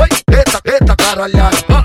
Oi, eita, eita, caralhada.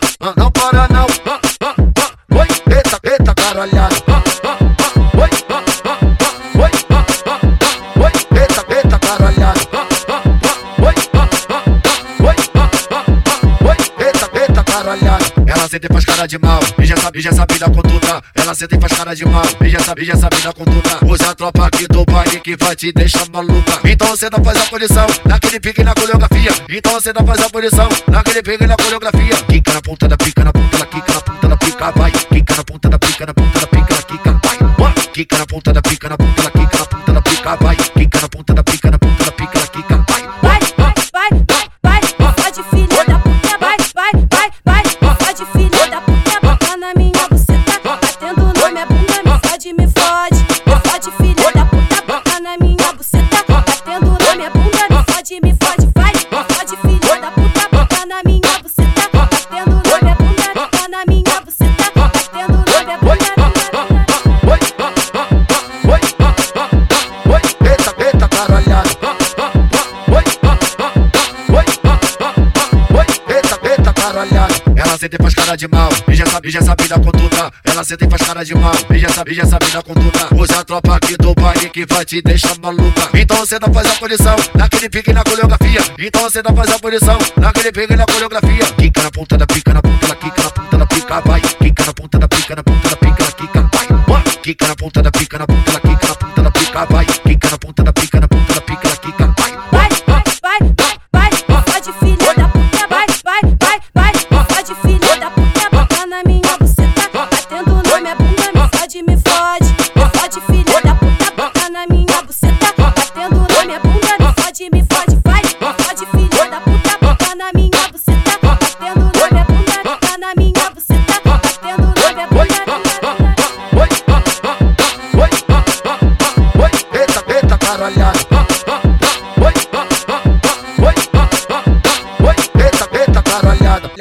Senta e faz cara de mal, e já sabe, já sabe da conduta. Ela senta e faz cara de mal, e já sabe, já sabe da conduta. Usa a tropa aqui do baile que vai te deixar maluca. Então você não faz a posição, naquele pique na coreografia. Então você não faz a posição, naquele pique na coreografia. Quica na ponta da pica, na ponta da quica, na ponta da pica, vai. Quica na ponta da pica, na ponta da pica, na quica, vai. Quica na ponta da pica, na ponta da quica, na ponta da pica, vai. Quica na ponta da pica, na fode, me fode, me fode filha senta e faz cara de mal, e já sabe, já sabe da conduta. Ela senta e faz cara de mal, e já sabe, já sabe da conduta. Usa a tropa aqui do baile que vai te deixar maluca. Então não faz a posição, naquele pique na coreografia. Então não faz a posição, naquele pique na coreografia. Quica na ponta da pica, na ponta da quica, na ponta da pica, vai. Quica na ponta da pica, na ponta da pica, na quica, vai. Quica na ponta da pica, na ponta da quica, na ponta da pica, vai. Quica na ponta da pica,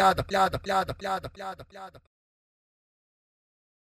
ah, ah, ah. Oi, eita, eita,